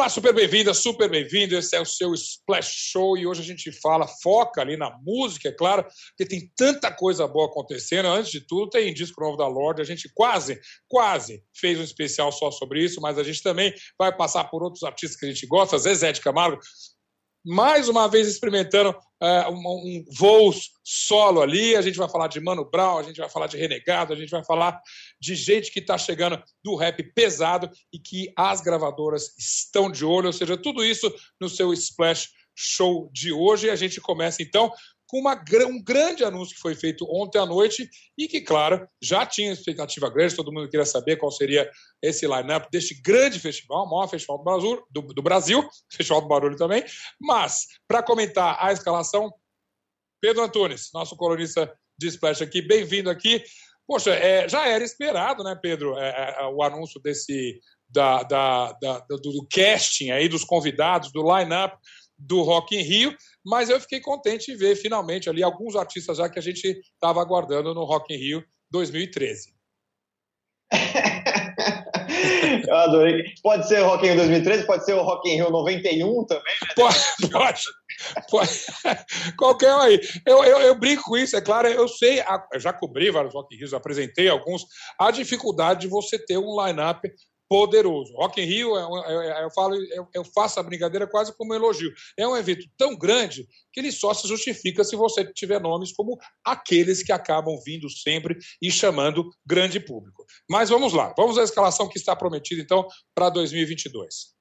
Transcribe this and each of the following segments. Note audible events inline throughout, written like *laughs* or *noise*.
Olá, super bem-vinda, super bem-vindo. Esse é o seu Splash Show e hoje a gente fala, foca ali na música, é claro, porque tem tanta coisa boa acontecendo. Antes de tudo, tem disco novo da Lorde. A gente quase, quase fez um especial só sobre isso, mas a gente também vai passar por outros artistas que a gente gosta. Zezé de Camargo, mais uma vez experimentando uh, um, um voo solo ali. A gente vai falar de Mano Brown, a gente vai falar de Renegado, a gente vai falar de gente que está chegando do rap pesado e que as gravadoras estão de olho, ou seja, tudo isso no seu Splash Show de hoje. A gente começa então com uma, um grande anúncio que foi feito ontem à noite e que, claro, já tinha expectativa grande, todo mundo queria saber qual seria esse line-up deste grande festival, o maior festival do Brasil, do, do Brasil, *laughs* Festival do Barulho também. Mas, para comentar a escalação, Pedro Antunes, nosso colunista de Splash aqui, bem-vindo aqui. Poxa, é, já era esperado, né, Pedro, é, é, é o anúncio desse da, da, da, do, do casting aí dos convidados, do line-up do Rock in Rio, mas eu fiquei contente em ver finalmente ali alguns artistas já que a gente estava aguardando no Rock in Rio 2013. *laughs* eu adorei. Pode ser o Rock in Rio 2013, pode ser o Rock in Rio 91 também, né? Pode, pode. pode. Qualquer um aí. Eu, eu, eu, brinco com isso, é claro, eu sei, eu já cobri vários Rock in Rios, apresentei alguns, a dificuldade de você ter um line-up poderoso. Rock in Rio, é, é, é, eu, falo, eu faço a brincadeira quase como um elogio. É um evento tão grande que ele só se justifica se você tiver nomes como aqueles que acabam vindo sempre e chamando grande público. Mas vamos lá, vamos à escalação que está prometida então para 2022.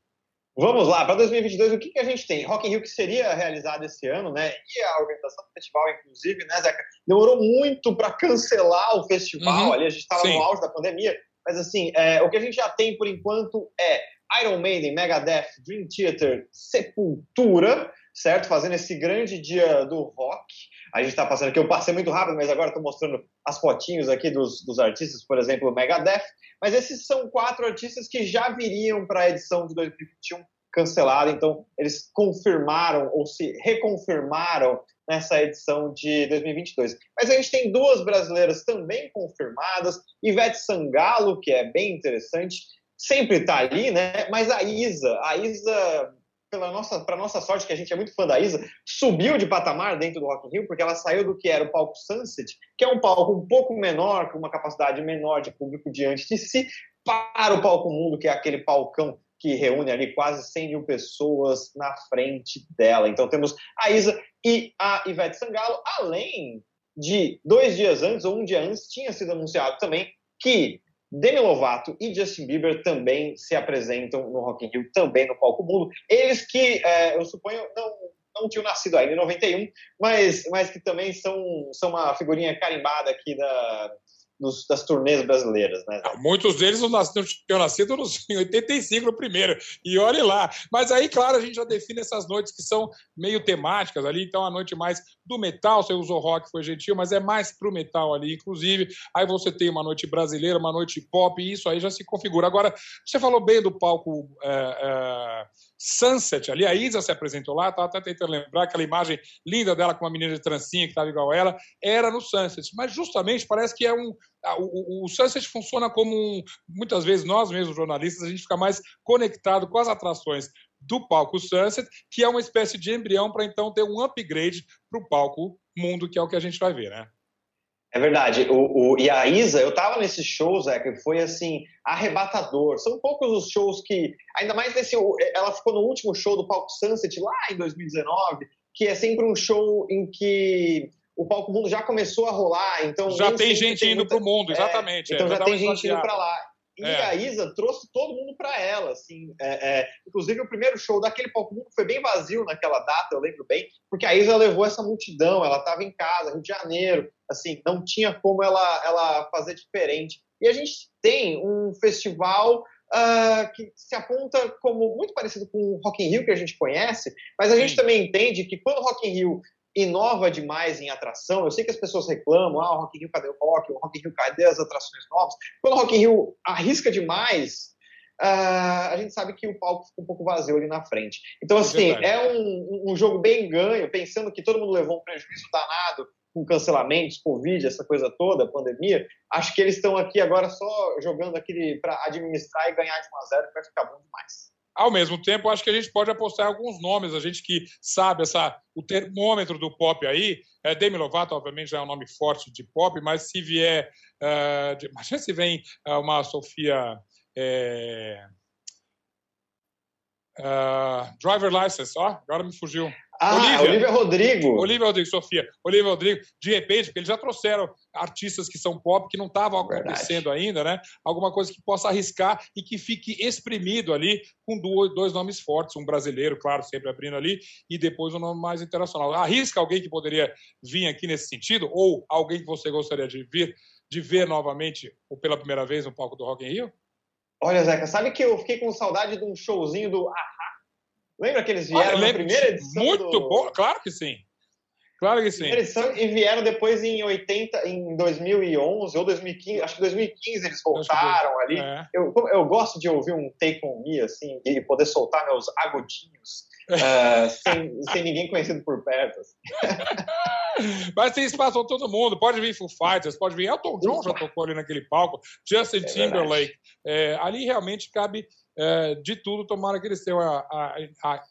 Vamos lá, para 2022, o que, que a gente tem? Rock in Rio que seria realizado esse ano, né? E a organização do festival, inclusive, né, Zeca? Demorou muito para cancelar o festival. Uhum. Ali a gente estava no auge da pandemia. Mas assim, é, o que a gente já tem por enquanto é Iron Maiden, Megadeth, Dream Theater, Sepultura, certo? Fazendo esse grande dia do rock. A gente está passando aqui, eu passei muito rápido, mas agora estou mostrando as fotinhos aqui dos, dos artistas, por exemplo, Megadeth. Mas esses são quatro artistas que já viriam para a edição de 2021 cancelada, então eles confirmaram ou se reconfirmaram nessa edição de 2022. Mas a gente tem duas brasileiras também confirmadas, Ivete Sangalo, que é bem interessante, sempre está ali, né? Mas a Isa, a Isa, pela nossa, para nossa sorte, que a gente é muito fã da Isa, subiu de patamar dentro do Rock in Rio, porque ela saiu do que era o palco Sunset, que é um palco um pouco menor, com uma capacidade menor de público diante de si, para o palco Mundo, que é aquele palcão que reúne ali quase 100 mil pessoas na frente dela. Então temos a Isa e a Ivete Sangalo, além de dois dias antes, ou um dia antes, tinha sido anunciado também que Demi Lovato e Justin Bieber também se apresentam no Rock in Rio, também no palco mundo. Eles que, é, eu suponho, não, não tinham nascido ainda em 91, mas, mas que também são, são uma figurinha carimbada aqui da, dos, das turnês brasileiras, né? Ah, muitos deles não, tinham nascido em 85 no primeiro, e olhe lá. Mas aí, claro, a gente já define essas noites que são meio temáticas ali, então a noite mais do metal, você usou rock, foi gentil, mas é mais pro metal ali, inclusive. Aí você tem uma noite brasileira, uma noite pop, e isso aí já se configura. Agora, você falou bem do palco. É, é Sunset ali. A Isa se apresentou lá, estava até tentando lembrar aquela imagem linda dela com uma menina de trancinha que estava igual ela, era no Sunset. Mas justamente parece que é um. O, o, o Sunset funciona como um. Muitas vezes nós mesmos, jornalistas, a gente fica mais conectado com as atrações do palco Sunset, que é uma espécie de embrião para então ter um upgrade para o palco Mundo, que é o que a gente vai ver, né? É verdade. O, o, e a Isa, eu tava nesses shows, é, que foi assim, arrebatador. São poucos os shows que. Ainda mais nesse. Ela ficou no último show do Palco Sunset lá em 2019, que é sempre um show em que o palco mundo já começou a rolar, então já tem gente tem indo para o mundo, exatamente. É, então é, já tem gente indo para lá. E é. a Isa trouxe todo mundo para ela, assim. É, é, inclusive, o primeiro show daquele palco mundo foi bem vazio naquela data, eu lembro bem, porque a Isa levou essa multidão, ela estava em casa, Rio de Janeiro, assim, não tinha como ela, ela fazer diferente. E a gente tem um festival uh, que se aponta como muito parecido com o Rock in Rio que a gente conhece, mas a Sim. gente também entende que quando o Rock in Rio inova demais em atração. Eu sei que as pessoas reclamam, ah, o Rock in Rio cadê o rock? O Rock in Rio cadê as atrações novas? Quando o Rock in Rio arrisca demais, uh, a gente sabe que o palco fica um pouco vazio ali na frente. Então, é assim, é, é um, um, jogo bem ganho, pensando que todo mundo levou um prejuízo danado com cancelamentos, Covid, essa coisa toda, pandemia, acho que eles estão aqui agora só jogando aquele para administrar e ganhar de 1 a 0 que vai ficar bom demais. Ao mesmo tempo, acho que a gente pode apostar em alguns nomes, a gente que sabe essa, o termômetro do pop aí. É, Demi Lovato, obviamente, já é um nome forte de pop, mas se vier. Uh, de, imagina se vem uh, uma Sofia. É, uh, driver license, ó, agora me fugiu. Ah, Olivia, Olivia Rodrigo. Olivia Rodrigo, Sofia. Olivia Rodrigo, de repente, porque eles já trouxeram artistas que são pop, que não estavam acontecendo Verdade. ainda, né? Alguma coisa que possa arriscar e que fique exprimido ali com dois nomes fortes, um brasileiro, claro, sempre abrindo ali, e depois um nome mais internacional. Arrisca alguém que poderia vir aqui nesse sentido? Ou alguém que você gostaria de vir, de ver novamente, ou pela primeira vez, no palco do Rock in Rio? Olha, Zeca, sabe que eu fiquei com saudade de um showzinho do Lembra que eles vieram ah, na primeira edição? Muito do... bom, claro que sim. Claro que sim. Edição, e vieram depois em 80, em 2011 ou 2015, acho que 2015 eles voltaram ali. É. Eu, eu gosto de ouvir um take on me, assim, e poder soltar meus agudinhos uh, *laughs* sem, sem ninguém conhecido por perto. Assim. *laughs* Mas tem espaço para todo mundo. Pode vir Foo Fighters, pode vir Elton John já tocou ali naquele palco, Justin é Timberlake. É, ali realmente cabe é, de tudo, tomara que eles tenham a, a, a,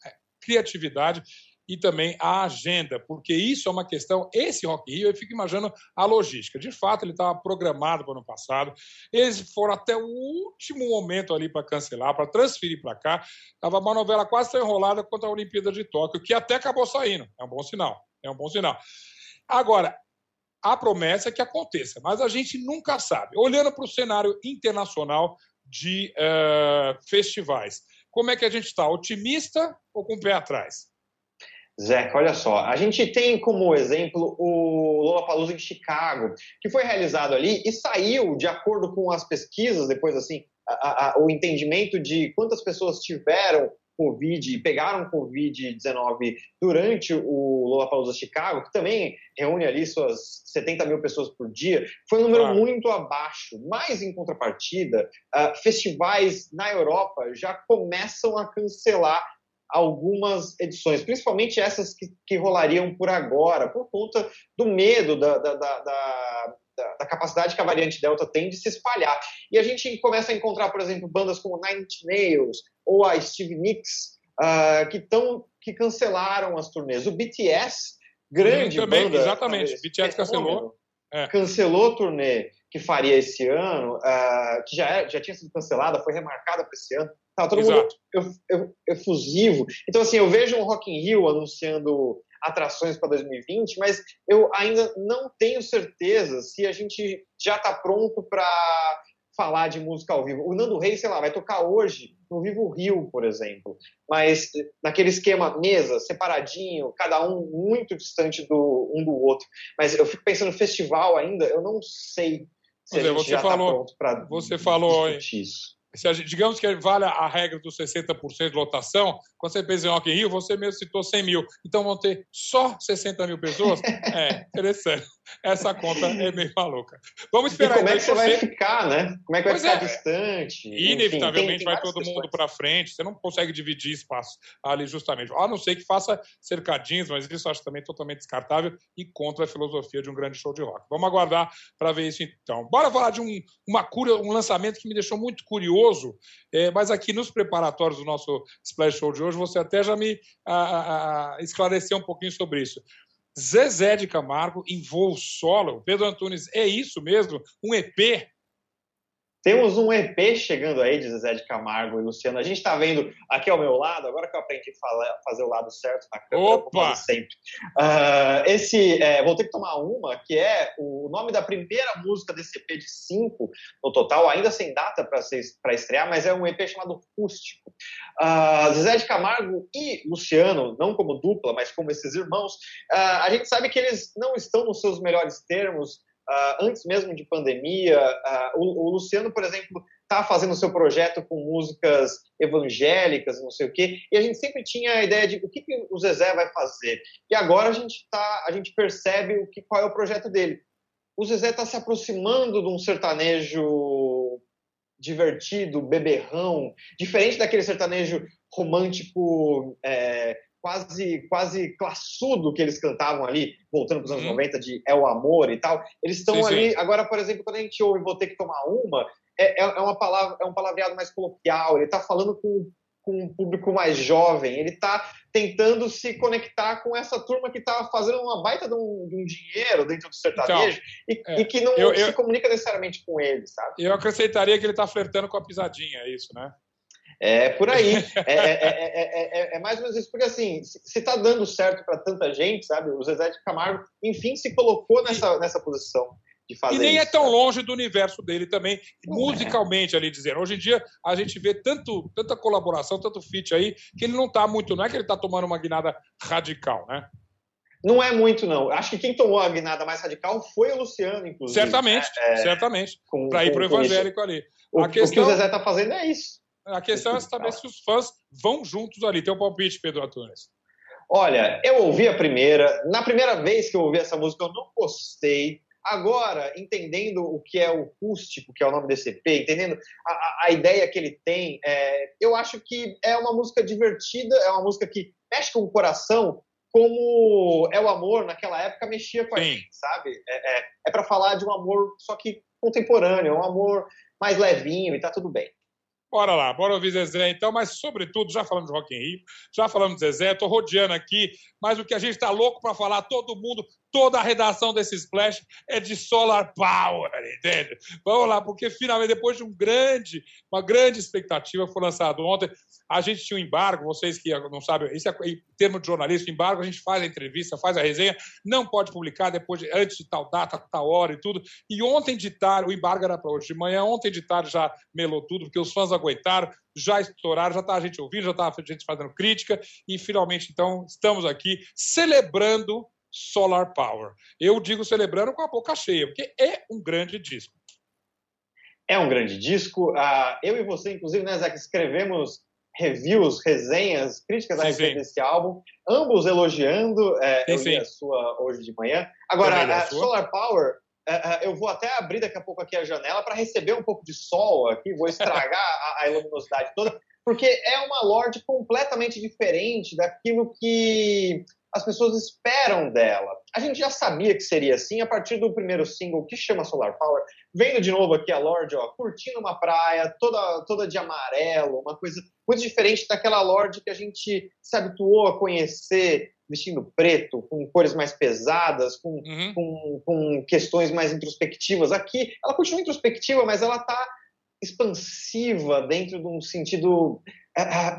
criatividade e também a agenda, porque isso é uma questão. Esse Rock Rio, eu fico imaginando a logística. De fato, ele estava programado para o ano passado. Eles foram até o último momento ali para cancelar, para transferir para cá. Estava uma novela quase tão enrolada quanto a Olimpíada de Tóquio, que até acabou saindo. É um bom sinal. É um bom sinal. Agora, a promessa é que aconteça, mas a gente nunca sabe. Olhando para o cenário internacional, de uh, festivais. Como é que a gente está? Otimista ou com o pé atrás? Zeca, olha só, a gente tem como exemplo o Lollapalooza em Chicago, que foi realizado ali e saiu, de acordo com as pesquisas, depois assim, a, a, o entendimento de quantas pessoas tiveram Covid e pegaram Covid-19 durante o Lollapalooza Chicago, que também reúne ali suas 70 mil pessoas por dia, foi um número claro. muito abaixo. Mas, em contrapartida, uh, festivais na Europa já começam a cancelar algumas edições, principalmente essas que, que rolariam por agora, por conta do medo da, da, da, da da, da, capacidade que a variante Delta tem de se espalhar. E a gente começa a encontrar, por exemplo, bandas como Nine Inch Nails ou a Steve Nicks, uh, que, tão, que cancelaram as turnês. O BTS, grande também, banda... Exatamente, talvez, BTS cancelou. É. Cancelou a turnê que faria esse ano, uh, que já, é, já tinha sido cancelada, foi remarcada para esse ano. Tava todo Exato. mundo efusivo. Então, assim, eu vejo um Rock in Rio anunciando atrações para 2020, mas eu ainda não tenho certeza se a gente já está pronto para falar de música ao vivo. O Nando Reis, sei lá, vai tocar hoje no Vivo Rio, por exemplo, mas naquele esquema mesa, separadinho, cada um muito distante do um do outro. Mas eu fico pensando no festival ainda, eu não sei se a gente você já está pronto para Você falou isso se digamos que vale a regra dos 60% de lotação, quando você pensa em Rock in Rio, você mesmo citou 100 mil. Então vão ter só 60 mil pessoas? *laughs* É, interessante. Essa conta é meio maluca. Vamos esperar. E como é que você vai ficar, né? Como é que vai pois ficar é. distante? Inevitavelmente Enfim, vai todo mundo para frente. Você não consegue dividir espaço ali justamente. A não ser que faça cercadinhos, mas isso eu acho também totalmente descartável e contra a filosofia de um grande show de rock. Vamos aguardar para ver isso então. Bora falar de um, uma cura, um lançamento que me deixou muito curioso, é, mas aqui nos preparatórios do nosso Splash Show de hoje, você até já me a, a, a esclareceu um pouquinho sobre isso. Zezé de Camargo em voo solo. Pedro Antunes, é isso mesmo? Um EP temos um EP chegando aí de Zezé de Camargo e Luciano. A gente está vendo aqui ao meu lado, agora que eu aprendi a fazer o lado certo na câmera, Opa! sempre. Uh, esse, é, vou ter que tomar uma, que é o nome da primeira música desse EP de cinco no total, ainda sem data para estrear, mas é um EP chamado Rústico. Uh, Zezé de Camargo e Luciano, não como dupla, mas como esses irmãos, uh, a gente sabe que eles não estão nos seus melhores termos uh, antes mesmo de pandemia. Uh, o, o, Luciano, por exemplo, está fazendo o seu projeto com músicas evangélicas, não sei o quê, e a gente sempre tinha a ideia de o que, que o Zezé vai fazer. E agora a gente, tá, a gente percebe o que, qual é o projeto dele. O Zezé está se aproximando de um sertanejo divertido, beberrão, diferente daquele sertanejo romântico é, quase quase classudo que eles cantavam ali, voltando para os anos uhum. 90, de É o Amor e tal. Eles estão ali, sim. agora, por exemplo, quando a gente ouve Vou Ter Que Tomar Uma, é, é, é uma palavra, é um palavreado mais coloquial, ele está falando com, com um público mais jovem, ele está tentando se conectar com essa turma que está fazendo uma baita de um, de um, dinheiro dentro do sertanejo então, e, é, e, que não eu, se eu, comunica necessariamente com ele, sabe? Eu acrescentaria que ele está flertando com a pisadinha, é isso, né? É por aí. É, é, é, mais ou menos isso, porque assim, se está dando certo para tanta gente, sabe? O Zezé de Camargo, enfim, se colocou nessa, nessa posição. De fazer e nem isso, é tão longe do universo dele também, musicalmente ali dizendo. Hoje em dia a gente vê tanto, tanta colaboração, tanto feat aí, que ele não está muito, não é que ele está tomando uma guinada radical, né? Não é muito, não. Acho que quem tomou a guinada mais radical foi o Luciano, inclusive. Certamente, né? certamente. Para ir para o evangélico ali. O, questão... o que o Zezé está fazendo é isso. A questão é saber se os fãs vão juntos ali. Tem um palpite, Pedro Antunes. Olha, eu ouvi a primeira. Na primeira vez que eu ouvi essa música, eu não gostei. Agora, entendendo o que é o acústico, que é o nome desse EP, entendendo a, a ideia que ele tem, é, eu acho que é uma música divertida, é uma música que mexe com o coração, como é o amor naquela época mexia com a Sim. gente, sabe? É, é, é para falar de um amor só que contemporâneo, um amor mais levinho e tá tudo bem. Bora lá, bora ouvir Zezé então, mas sobretudo, já falamos de Rock in Rio, já falamos de Zezé, estou rodeando aqui, mas o que a gente está louco para falar, todo mundo, toda a redação desse Splash é de Solar Power, entende? Vamos lá, porque finalmente, depois de um grande, uma grande expectativa, foi lançado ontem, a gente tinha um embargo, vocês que não sabem, isso é em termo de jornalista, embargo, a gente faz a entrevista, faz a resenha, não pode publicar depois de, antes de tal data, tal hora e tudo. E ontem de tarde, o embargo era para hoje de manhã, ontem de tarde já melou tudo, porque os fãs aguentaram, já estouraram, já está a gente ouvindo, já está a gente fazendo crítica, e finalmente, então, estamos aqui celebrando Solar Power. Eu digo celebrando com a boca cheia, porque é um grande disco. É um grande disco. Uh, eu e você, inclusive, né, Zé, que escrevemos reviews, resenhas, críticas sim, a respeito desse álbum, ambos elogiando. É, sim, eu li a sua hoje de manhã. Agora, Solar Power, é, é, eu vou até abrir daqui a pouco aqui a janela para receber um pouco de sol aqui, vou estragar *laughs* a, a luminosidade toda, porque é uma Lorde completamente diferente daquilo que as pessoas esperam dela. A gente já sabia que seria assim a partir do primeiro single que chama Solar Power. Vendo de novo aqui a Lorde, ó, curtindo uma praia, toda, toda de amarelo, uma coisa muito diferente daquela Lorde que a gente se habituou a conhecer vestindo preto, com cores mais pesadas, com, uhum. com, com questões mais introspectivas. Aqui, ela continua introspectiva, mas ela está expansiva dentro de um sentido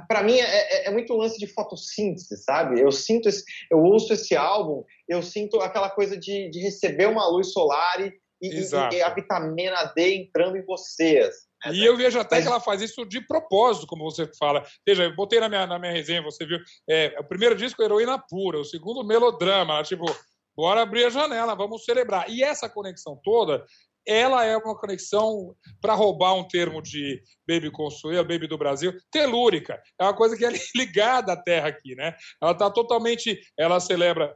para mim é, é, é, muito lance de fotossíntese, sabe? Eu sinto, esse, eu ouço esse álbum, eu sinto aquela coisa de, de receber uma luz solar e, e, e, a vitamina D entrando em vocês. Né? E eu vejo até Mas... que ela faz isso de propósito, como você fala. Veja, eu botei na minha, na minha resenha, você viu, é, o primeiro disco Heroína Pura, o segundo Melodrama, tipo, bora abrir a janela, vamos celebrar. E essa conexão toda, ela é uma conexão, para roubar um termo de Baby Consuelo, Baby do Brasil, telúrica. É uma coisa que é *laughs* ligada à Terra aqui, né? Ela está totalmente. Ela celebra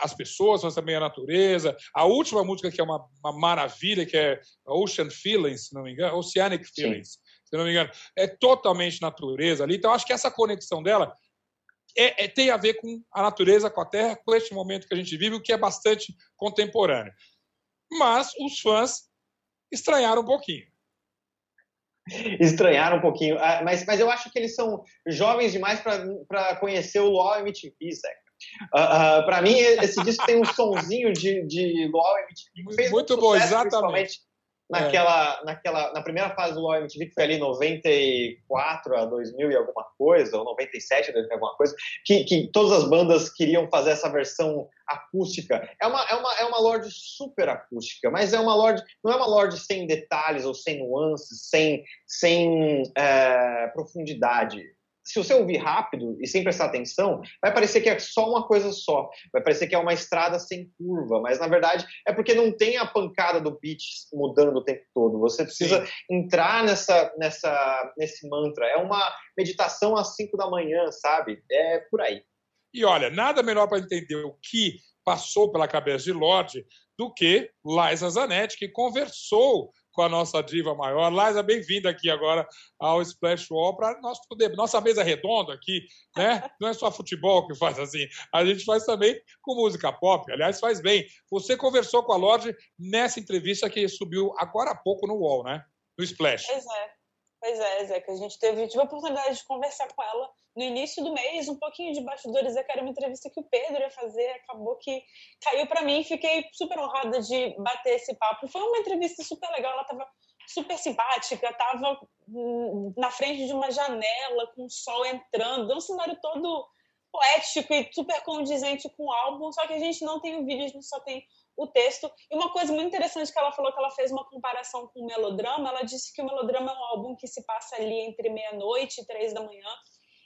as pessoas, mas também a natureza. A última música, que é uma, uma maravilha, que é Ocean Feelings, se não me engano, Oceanic Feelings, Sim. se não me engano, é totalmente natureza ali. Então, acho que essa conexão dela é, é, tem a ver com a natureza, com a Terra, com este momento que a gente vive, o que é bastante contemporâneo mas os fãs estranharam um pouquinho. Estranharam um pouquinho, ah, mas, mas eu acho que eles são jovens demais para conhecer o Luau MTV, Zé. Uh, uh, para mim, esse disco tem um sonzinho de, de Luau MTV. Fez muito bom, exatamente naquela, é. naquela, na primeira fase do LoL MTV, que foi ali 94 a 2000 e alguma coisa, ou 97 a 2000 e alguma coisa, que, que todas as bandas queriam fazer essa versão acústica. É uma, é uma, é uma Lorde super acústica, mas é uma Lorde, não é uma Lorde sem detalhes ou sem nuances, sem, sem é, profundidade se você ouvir rápido e sem prestar atenção, vai parecer que é só uma coisa só. Vai parecer que é uma estrada sem curva, mas na verdade é porque não tem a pancada do beat mudando o tempo todo. Você precisa Sim. entrar nessa, nessa, nesse mantra. É uma meditação às 5 da manhã, sabe? É por aí. E olha, nada melhor para entender o que passou pela cabeça de Lorde do que Liza Zanetti, que conversou com a nossa diva maior. Liza, bem-vinda aqui agora ao Splash Wall para nós poder. Nossa mesa redonda aqui, né? *laughs* Não é só futebol que faz assim. A gente faz também com música pop. Aliás, faz bem. Você conversou com a Lorde nessa entrevista que subiu agora há pouco no Wall, né? No Splash. Pois é. Pois é, que a gente teve, tive a oportunidade de conversar com ela no início do mês, um pouquinho de bastidores, é que era uma entrevista que o Pedro ia fazer, acabou que caiu para mim, fiquei super honrada de bater esse papo. Foi uma entrevista super legal, ela estava super simpática, estava hum, na frente de uma janela com o sol entrando, um cenário todo poético e super condizente com o álbum, só que a gente não tem o vídeo, a gente só tem o texto. E uma coisa muito interessante que ela falou, que ela fez uma comparação com o Melodrama, ela disse que o Melodrama é um álbum que se passa ali entre meia-noite e três da manhã,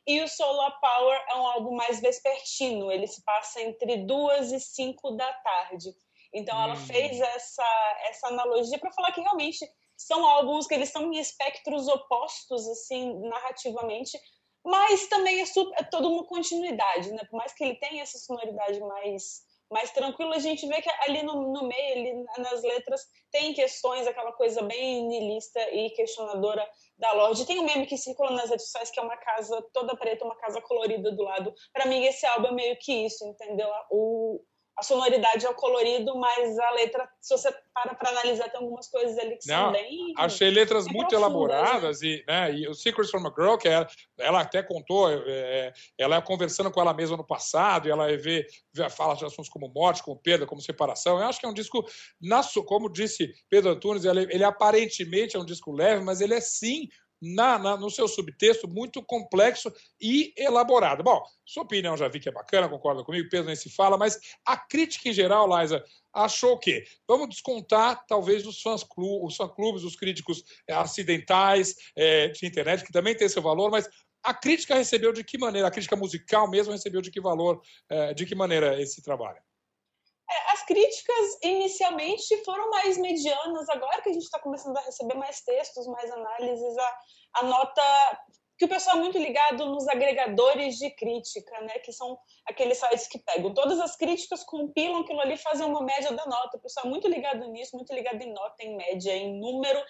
e o Solar Power é um álbum mais vespertino, ele se passa entre duas e cinco da tarde. Então ela hum. fez essa, essa analogia para falar que realmente são álbuns que eles estão em espectros opostos, assim, narrativamente, mas também é, super, é toda uma continuidade, né? Por mais que ele tenha essa sonoridade mais mais tranquila, a gente vê que ali no, no meio, ali nas letras, tem questões, aquela coisa bem niilista e questionadora da Lorde. Tem um meme que circula nas redes sociais que é uma casa toda preta, uma casa colorida do lado. Para mim, esse álbum é meio que isso, entendeu? O, a sonoridade é o colorido, mas a letra, se você para para analisar, tem algumas coisas ali que Não, são bem. Achei letras muito profundas, elaboradas né? e, né, e o Secrets from a Girl, que ela, ela até contou, é, é ela conversando com ela mesma no passado, e ela vê, vê, fala de assuntos como morte, como perda, como separação. Eu acho que é um disco, na, como disse Pedro Antunes, ele, ele aparentemente é um disco leve, mas ele é sim na, na, no seu subtexto muito complexo e elaborado. Bom, sua opinião já vi que é bacana, concorda comigo, Pedro nem se fala, mas a crítica em geral, Liza, achou o quê? Vamos descontar, talvez, os fãs clubes, os fã-clubes, os críticos é, acidentais é, de internet, que também tem seu valor, mas a crítica recebeu de que maneira? A crítica musical mesmo recebeu de que valor, é, de que maneira esse trabalho? É, as críticas inicialmente foram mais medianas, agora que a gente está começando a receber mais textos, mais análises, a, a nota que o pessoal é muito ligado nos agregadores de crítica, né, que são aqueles sites que pegam todas as críticas, compilam aquilo ali, fazem uma média da nota. O pessoal é muito ligado nisso, muito ligado em nota, em média, em número.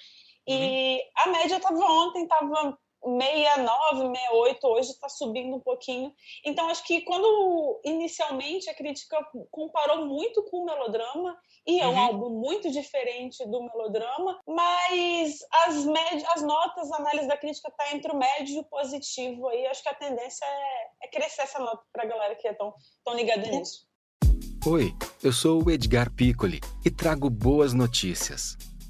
E uhum. a média estava ontem, estava 69, 68, hoje está subindo um pouquinho. Então, acho que quando inicialmente a crítica comparou muito com o melodrama, e é um uhum. álbum muito diferente do melodrama, mas as, med as notas, a análise da crítica está entre o médio e o positivo. Aí acho que a tendência é, é crescer essa nota para a galera que é tão, tão ligada nisso. Oi, eu sou o Edgar Piccoli e trago boas notícias.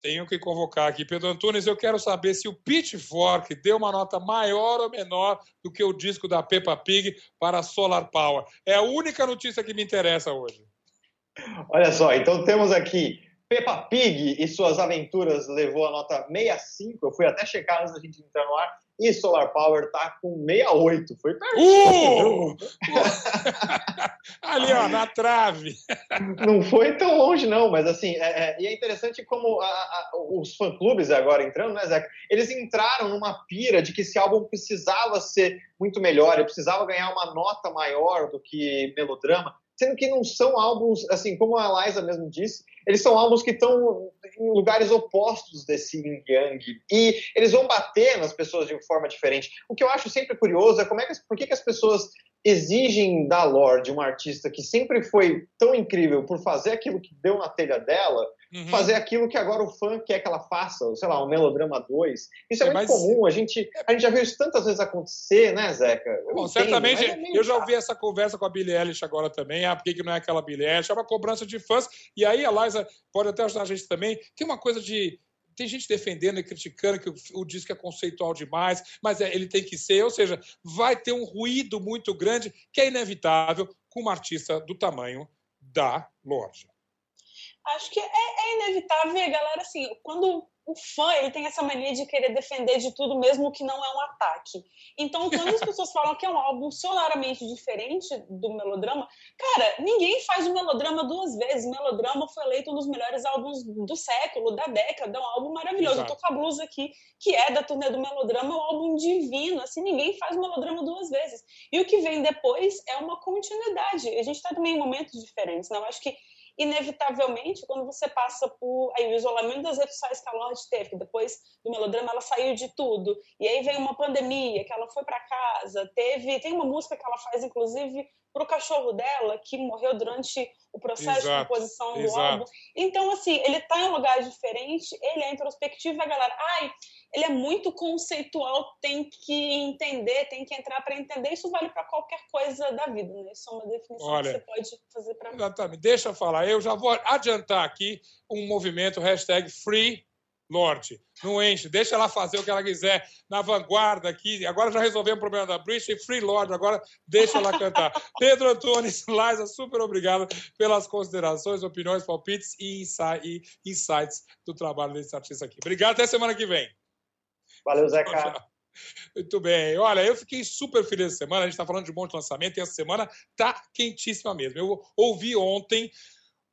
Tenho que convocar aqui Pedro Antunes. Eu quero saber se o Pitchfork deu uma nota maior ou menor do que o disco da Peppa Pig para Solar Power. É a única notícia que me interessa hoje. Olha só, então temos aqui Peppa Pig e suas aventuras levou a nota 65. Eu fui até checar antes da gente entrar no ar. E Solar Power tá com 68. Foi pertinho. Uh! *laughs* Ali, ó, na trave. Não foi tão longe, não, mas assim, é, é, e é interessante como a, a, os fã-clubes agora entrando, né, Zeca? Eles entraram numa pira de que esse álbum precisava ser muito melhor, ele precisava ganhar uma nota maior do que melodrama sendo que não são álbuns, assim, como a Liza mesmo disse, eles são álbuns que estão em lugares opostos desse yin yang e eles vão bater nas pessoas de forma diferente. O que eu acho sempre curioso é como é que, por que, que as pessoas exigem da Lorde, uma artista que sempre foi tão incrível por fazer aquilo que deu na telha dela, uhum. fazer aquilo que agora o fã quer que ela faça, sei lá, um Melodrama 2. Isso é, é muito mas... comum, a gente, a gente já viu isso tantas vezes acontecer, né, Zeca? Eu Bom, entendo, certamente, é eu já ouvi essa conversa com a Billie Eilish agora também, ah, por que, que não é aquela Billie Eilish? É uma cobrança de fãs, e aí a Liza pode até ajudar a gente também, tem uma coisa de tem gente defendendo e criticando que o, o disco é conceitual demais, mas é, ele tem que ser, ou seja, vai ter um ruído muito grande que é inevitável com uma artista do tamanho da Lorde. Acho que é, é inevitável, galera, assim, quando o fã ele tem essa mania de querer defender de tudo, mesmo que não é um ataque. Então, quando as pessoas falam que é um álbum sonoramente diferente do melodrama, cara, ninguém faz o melodrama duas vezes. O melodrama foi eleito um dos melhores álbuns do século, da década, é um álbum maravilhoso. Exato. Eu tô com a blusa aqui, que é da turnê do melodrama, é um álbum divino. Assim, ninguém faz o melodrama duas vezes. E o que vem depois é uma continuidade. A gente está também em momentos diferentes, não? Eu acho que inevitavelmente, quando você passa por aí, o isolamento das redes sociais que a Lorde teve, que depois do melodrama ela saiu de tudo, e aí vem uma pandemia, que ela foi para casa, teve, tem uma música que ela faz, inclusive, para o cachorro dela, que morreu durante o processo exato, de composição do exato. álbum. Então, assim, ele está em um lugar diferente, ele é introspectivo, e a galera, ai, ele é muito conceitual, tem que entender, tem que entrar para entender. Isso vale para qualquer coisa da vida, né? Isso é uma definição Olha, que você pode fazer para Exatamente. Deixa eu falar. Eu já vou adiantar aqui um movimento hashtag Free Lorde. Não enche, deixa ela fazer o que ela quiser na vanguarda aqui. Agora já resolvemos o problema da British Free Lord, agora deixa ela cantar. *laughs* Pedro Antunes, Liza, super obrigado pelas considerações, opiniões, palpites e insights do trabalho desse artista aqui. Obrigado, até semana que vem. Valeu, Zeca. Muito bem. Olha, eu fiquei super feliz essa semana. A gente está falando de um monte de lançamento e essa semana tá quentíssima mesmo. Eu ouvi ontem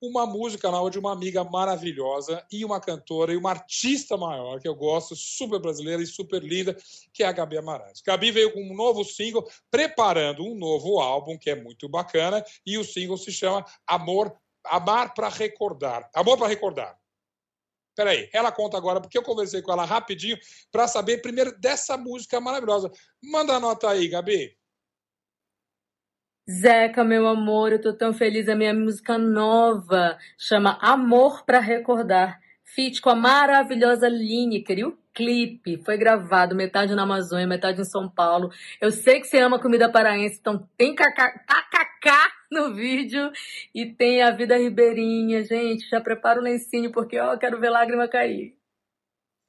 uma música nova de uma amiga maravilhosa e uma cantora e uma artista maior que eu gosto, super brasileira e super linda, que é a Gabi Amarantos. Gabi veio com um novo single, preparando um novo álbum que é muito bacana e o single se chama Amor, Amar para Recordar. Amor para Recordar. Peraí, ela conta agora, porque eu conversei com ela rapidinho para saber primeiro dessa música maravilhosa. Manda a nota aí, Gabi. Zeca, meu amor, eu tô tão feliz. A minha música nova chama Amor para Recordar. Feat com a maravilhosa Lineker. E o clipe foi gravado metade na Amazônia, metade em São Paulo. Eu sei que você ama comida paraense, então tem tacacá no vídeo e tem a vida ribeirinha. Gente, já prepara o lencinho porque ó, eu quero ver lágrima cair.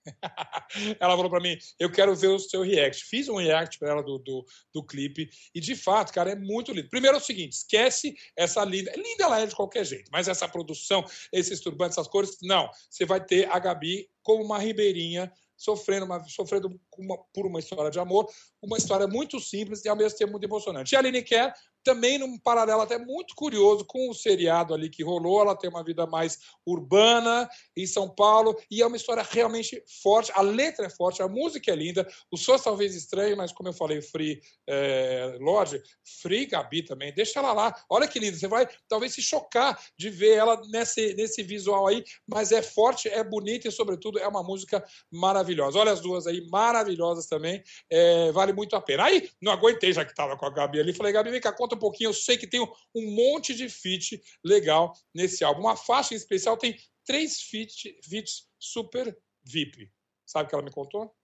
*laughs* ela falou para mim: Eu quero ver o seu react. Fiz um react para ela do, do, do, clipe e de fato, cara, é muito lindo. Primeiro é o seguinte: esquece essa linda. Linda ela é de qualquer jeito, mas essa produção, esses turbantes, essas cores, não. Você vai ter a Gabi como uma ribeirinha sofrendo, uma, sofrendo uma, por uma história de amor, uma história muito simples e ao mesmo tempo muito emocionante. E a Aline Kerr também num paralelo até muito curioso com o seriado ali que rolou. Ela tem uma vida mais urbana em São Paulo e é uma história realmente forte. A letra é forte, a música é linda. Os sons talvez estranhos, mas como eu falei, Free é, Lodge, Free Gabi também. Deixa ela lá. Olha que linda. Você vai talvez se chocar de ver ela nesse, nesse visual aí, mas é forte, é bonita e, sobretudo, é uma música maravilhosa. Olha as duas aí, maravilhosas também. É, vale muito a pena. Aí, não aguentei, já que estava com a Gabi ali. Falei, Gabi, vem cá, conta um pouquinho. Eu sei que tem um monte de feat legal nesse álbum. Uma faixa em especial tem três feat, feats super VIP. Sabe o que ela me contou?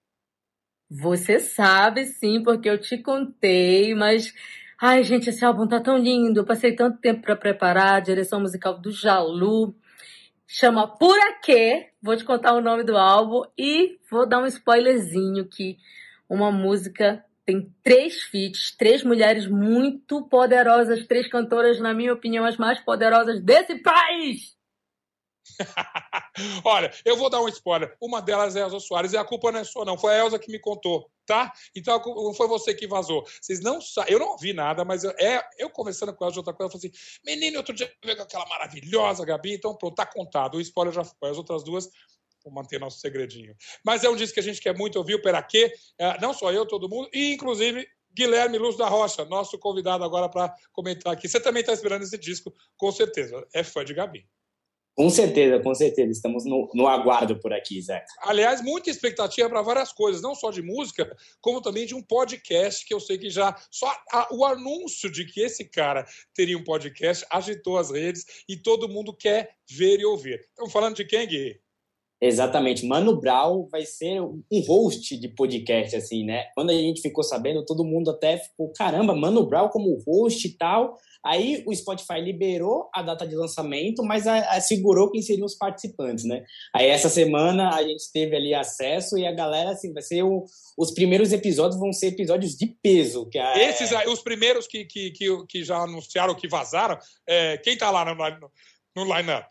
Você sabe sim, porque eu te contei, mas. Ai, gente, esse álbum tá tão lindo. Eu passei tanto tempo para preparar a direção musical do Jalu. Chama Por Aquê. Vou te contar o nome do álbum e vou dar um spoilerzinho que uma música tem três feats, três mulheres muito poderosas, três cantoras, na minha opinião, as mais poderosas desse país. *laughs* Olha, eu vou dar um spoiler. Uma delas é a Elza Soares e a culpa não é sua, não. Foi a Elza que me contou, tá? Então foi você que vazou. Vocês não sabem. Eu não ouvi nada, mas eu, é, eu conversando com ela de outra coisa, eu falei assim: menino, outro dia veio com aquela maravilhosa Gabi, então pronto, tá contado. O spoiler já foi. As outras duas Vou manter nosso segredinho. Mas é um disco que a gente quer muito ouvir, o Peraquê. É, não só eu, todo mundo, e inclusive Guilherme Luz da Rocha, nosso convidado agora para comentar aqui. Você também está esperando esse disco, com certeza. É fã de Gabi. Com certeza, com certeza. Estamos no, no aguardo por aqui, Zé. Aliás, muita expectativa para várias coisas, não só de música, como também de um podcast que eu sei que já. Só a, o anúncio de que esse cara teria um podcast agitou as redes e todo mundo quer ver e ouvir. Estamos falando de quem, Gui? Exatamente. Mano Brown vai ser um host de podcast, assim, né? Quando a gente ficou sabendo, todo mundo até ficou, caramba, Mano Brown como host e tal. Aí o Spotify liberou a data de lançamento, mas assegurou quem seriam os participantes, né? Aí essa semana a gente teve ali acesso e a galera, assim, vai ser o, os primeiros episódios vão ser episódios de peso. Que é... Esses aí, os primeiros que, que, que, que já anunciaram, que vazaram, é, quem tá lá no, no, no line-up?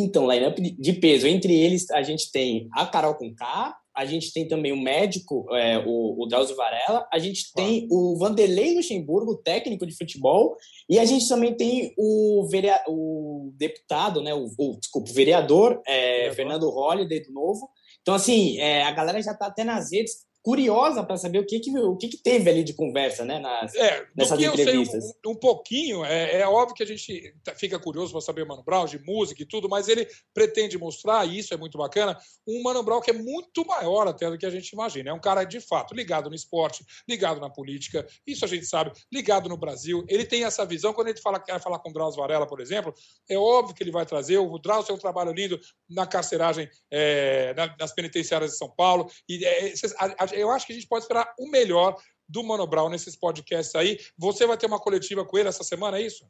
Então, line-up de peso. Entre eles, a gente tem a Carol Conká, a gente tem também o médico, é, o, o Drauzio Varela, a gente tem ah. o Vanderlei Luxemburgo, técnico de futebol, e a gente também tem o, verea o deputado, né, o, o desculpa, o vereador, é, Fernando Holliday, do Novo. Então, assim, é, a galera já está até nas redes curiosa para saber o que que, o que que teve ali de conversa, né, nas, é, nessas entrevistas. Um, um, pouquinho, é, é, óbvio que a gente tá, fica curioso para saber o Mano Brown, de música e tudo, mas ele pretende mostrar, e isso é muito bacana, um Mano Brown que é muito maior até do que a gente imagina. É um cara, de fato, ligado no esporte, ligado na política, isso a gente sabe, ligado no Brasil. Ele tem essa visão, quando ele fala, quer falar com o Drauzio Varela, por exemplo, é óbvio que ele vai trazer, o Drauzio é um trabalho lindo na carceragem, é, nas penitenciárias de São Paulo, e é, a, a, eu acho que a gente pode esperar o melhor do Mano Brown nesses podcasts aí. Você vai ter uma coletiva com ele essa semana, é isso?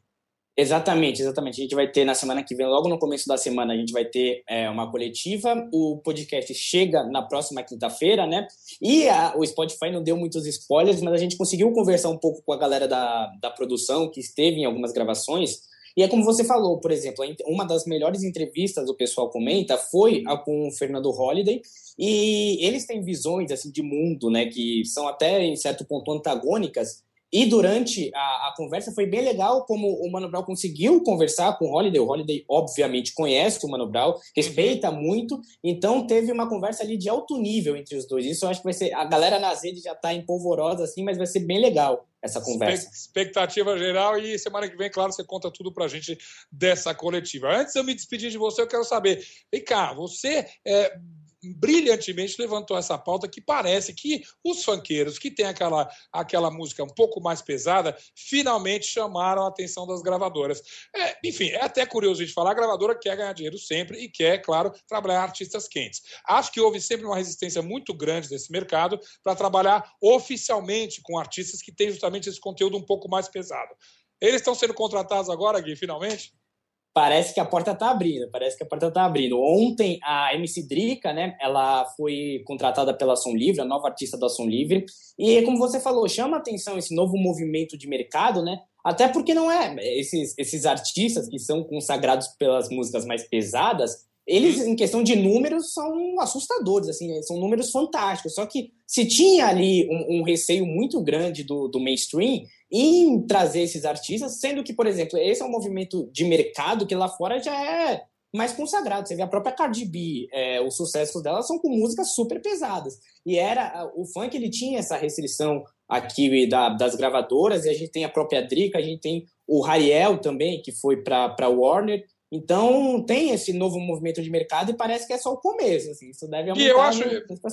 Exatamente, exatamente. A gente vai ter na semana que vem, logo no começo da semana, a gente vai ter é, uma coletiva. O podcast chega na próxima quinta-feira, né? E a, o Spotify não deu muitos spoilers, mas a gente conseguiu conversar um pouco com a galera da, da produção que esteve em algumas gravações. E é como você falou, por exemplo, uma das melhores entrevistas, o pessoal comenta, foi a com o Fernando Holliday, e eles têm visões assim de mundo, né, que são até em certo ponto antagônicas, e durante a, a, conversa foi bem legal como o Mano Brown conseguiu conversar com o Holiday. O Holiday, obviamente, conhece o Mano Brown, respeita uhum. muito. Então, teve uma conversa ali de alto nível entre os dois. Isso eu acho que vai ser. A galera nas redes já está empolvorosa, assim, mas vai ser bem legal essa conversa. Expectativa geral e semana que vem, claro, você conta tudo pra gente dessa coletiva. Antes de eu me despedir de você, eu quero saber, vem cá, você é, brilhantemente levantou essa pauta que parece que os funkeiros que têm aquela, aquela música um pouco mais pesada finalmente chamaram a atenção das gravadoras. É, enfim, é até curioso gente falar, a gravadora quer ganhar dinheiro sempre e quer, claro, trabalhar artistas quentes. Acho que houve sempre uma resistência muito grande desse mercado para trabalhar oficialmente com artistas que têm justamente esse conteúdo um pouco mais pesado. Eles estão sendo contratados agora, Gui, finalmente? Parece que a porta está abrindo, parece que a porta está abrindo. Ontem a MC Drica, né, ela foi contratada pela Som Livre, a nova artista da Som Livre, e como você falou, chama atenção esse novo movimento de mercado, né? Até porque não é esses esses artistas que são consagrados pelas músicas mais pesadas, eles, uhum. em questão de números, são assustadores, assim, são números fantásticos. Só que se tinha ali um, um receio muito grande do, do mainstream, em trazer esses artistas, sendo que, por exemplo, esse é um movimento de mercado que lá fora já é mais consagrado. Você vê a própria Cardi B, é, os sucessos dela são com músicas super pesadas. E era o funk ele tinha essa restrição aqui da, das gravadoras, e a gente tem a própria Drica, a gente tem o Rariel também, que foi para Warner. Então, tem esse novo movimento de mercado e parece que é só o começo. Assim, isso deve aumentar. E eu acho,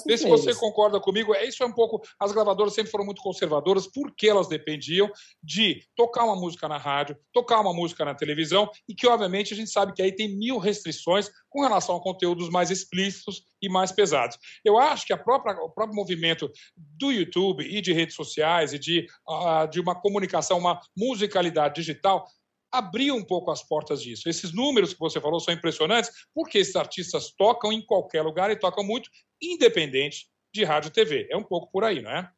vê se você concorda comigo, é isso é um pouco. As gravadoras sempre foram muito conservadoras porque elas dependiam de tocar uma música na rádio, tocar uma música na televisão e que, obviamente, a gente sabe que aí tem mil restrições com relação a conteúdos mais explícitos e mais pesados. Eu acho que a própria, o próprio movimento do YouTube e de redes sociais e de, uh, de uma comunicação, uma musicalidade digital abrir um pouco as portas disso. Esses números que você falou são impressionantes, porque esses artistas tocam em qualquer lugar e tocam muito, independente de rádio e TV. É um pouco por aí, não é?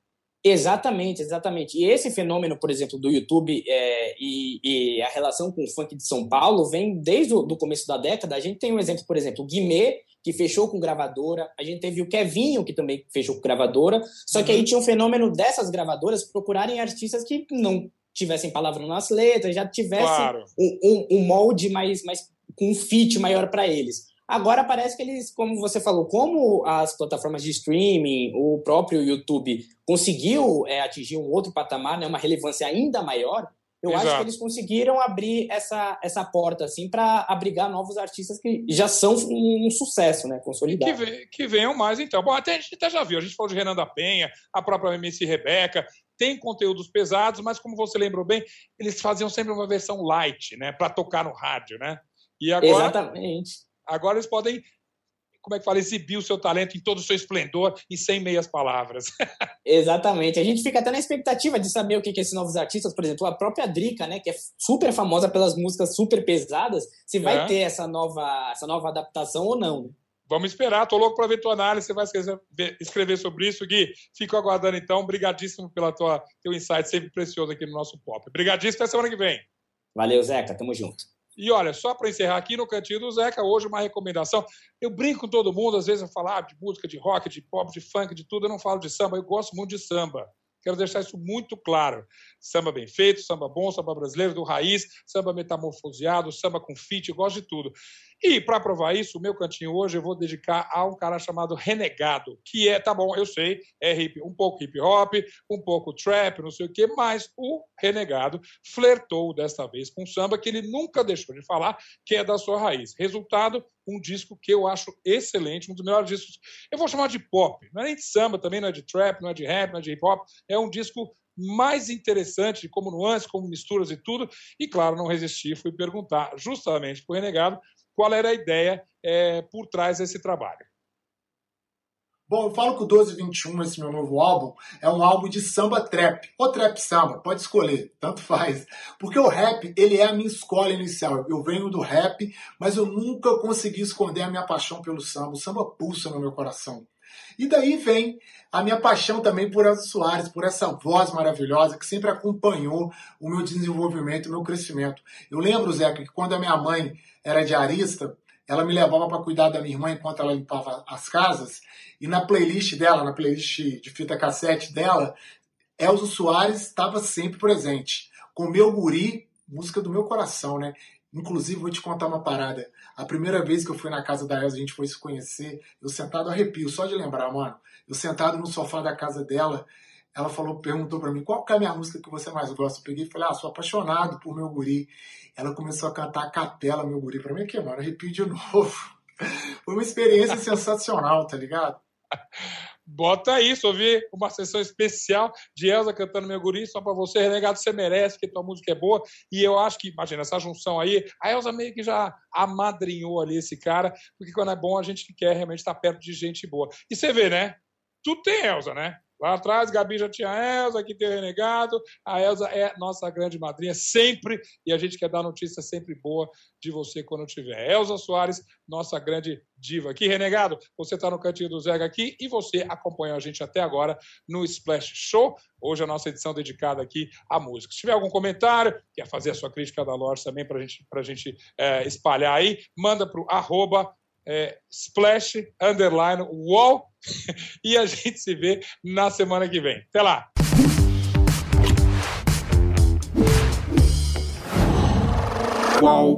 Exatamente, exatamente. E esse fenômeno, por exemplo, do YouTube é, e, e, a relação com o funk de São Paulo vem desde o do começo da década. A gente tem um exemplo, por exemplo, o Guimê, que fechou com gravadora. A gente teve o Kevinho, que também fechou com gravadora. Só que aí uhum. tinha um fenômeno dessas gravadoras procurarem artistas que não tivessem palavra nas letras, já tivesse claro. um, um, um, molde mais, mais com um fit maior para eles. Agora parece que eles, como você falou, como as plataformas de streaming, o próprio YouTube conseguiu é, atingir um outro patamar, né, uma relevância ainda maior, eu Exato. acho que eles conseguiram abrir essa, essa porta assim para abrigar novos artistas que já são um, um sucesso, né, consolidado. Que, que, venham mais então. Bom, até a gente até já viu, a gente falou de Renan da Penha, a própria MC Rebeca, tem conteúdos pesados, mas como você lembrou bem, eles faziam sempre uma versão light, né, para tocar no rádio, né? E agora Exatamente. Agora eles podem como é que fala, exibir o seu talento em todo o seu esplendor e sem meias palavras. *laughs* Exatamente. A gente fica até na expectativa de saber o que, que esses novos artistas, por exemplo, a própria Drica, né, que é super famosa pelas músicas super pesadas, se vai é. ter essa nova, essa nova adaptação ou não. Vamos esperar, tô louco para ver tua análise, você vai escrever, sobre isso, Gui. Fico aguardando então. Obrigadíssimo tua teu insight sempre precioso aqui no nosso pop. Obrigadíssimo, até semana que vem. Valeu, Zeca, tamo junto. E olha, só para encerrar aqui no Cantinho do Zeca, hoje uma recomendação. Eu brinco com todo mundo, às vezes eu falo ah, de música, de rock, de pop, de funk, de tudo, eu não falo de samba, eu gosto muito de samba. Quero deixar isso muito claro. Samba bem feito, samba bom, samba brasileiro do raiz, samba metamorfoseado, samba com fit, gosto de tudo. E para provar isso, o meu cantinho hoje eu vou dedicar a um cara chamado Renegado, que é, tá bom, eu sei, é hip, um pouco hip hop, um pouco trap, não sei o quê, mas o Renegado flertou desta vez com samba que ele nunca deixou de falar, que é da sua raiz. Resultado, um disco que eu acho excelente, um dos melhores discos. Eu vou chamar de pop, não é nem de samba, também não é de trap, não é de rap, não é de hip hop, é um disco mais interessante, como nuances, como misturas e tudo. E, claro, não resisti, fui perguntar justamente para o Renegado qual era a ideia é, por trás desse trabalho. Bom, eu falo que o 1221, esse meu novo álbum, é um álbum de samba trap, ou trap samba, pode escolher, tanto faz. Porque o rap, ele é a minha escola inicial. Eu venho do rap, mas eu nunca consegui esconder a minha paixão pelo samba. O samba pulsa no meu coração. E daí vem a minha paixão também por Elza Soares, por essa voz maravilhosa que sempre acompanhou o meu desenvolvimento, o meu crescimento. Eu lembro, Zeca, que quando a minha mãe era diarista, ela me levava para cuidar da minha irmã enquanto ela limpava as casas, e na playlist dela, na playlist de fita cassete dela, Elza Soares estava sempre presente. Com Meu Guri, música do meu coração, né? Inclusive, vou te contar uma parada. A primeira vez que eu fui na casa da Elza, a gente foi se conhecer, eu sentado arrepio, só de lembrar, mano. Eu sentado no sofá da casa dela, ela falou, perguntou para mim, qual que é a minha música que você mais gosta? Eu peguei e falei, ah, sou apaixonado por Meu Guri. Ela começou a cantar a capela Meu Guri pra mim, que, mano, arrepio de novo. *laughs* Foi uma experiência sensacional, tá ligado? Bota isso, ouvir uma sessão especial de Elza cantando Meu Guri, só para você, Renegado, você merece, que tua música é boa. E eu acho que, imagina, essa junção aí, a Elza meio que já amadrinhou ali esse cara, porque quando é bom a gente quer realmente estar perto de gente boa. E você vê, né? Tudo tem Elza, né? Lá atrás, Gabi já tinha a Elza, aqui tem o Renegado. A Elza é nossa grande madrinha sempre, e a gente quer dar notícia sempre boa de você quando tiver. Elza Soares, nossa grande diva aqui. Renegado, você está no cantinho do Zega aqui e você acompanhou a gente até agora no Splash Show. Hoje a nossa edição dedicada aqui à música. Se tiver algum comentário, quer fazer a sua crítica da Lorde também para gente, a gente é, espalhar aí, manda para o arroba é, splash underline wall *laughs* e a gente se vê na semana que vem. Até lá! Qual?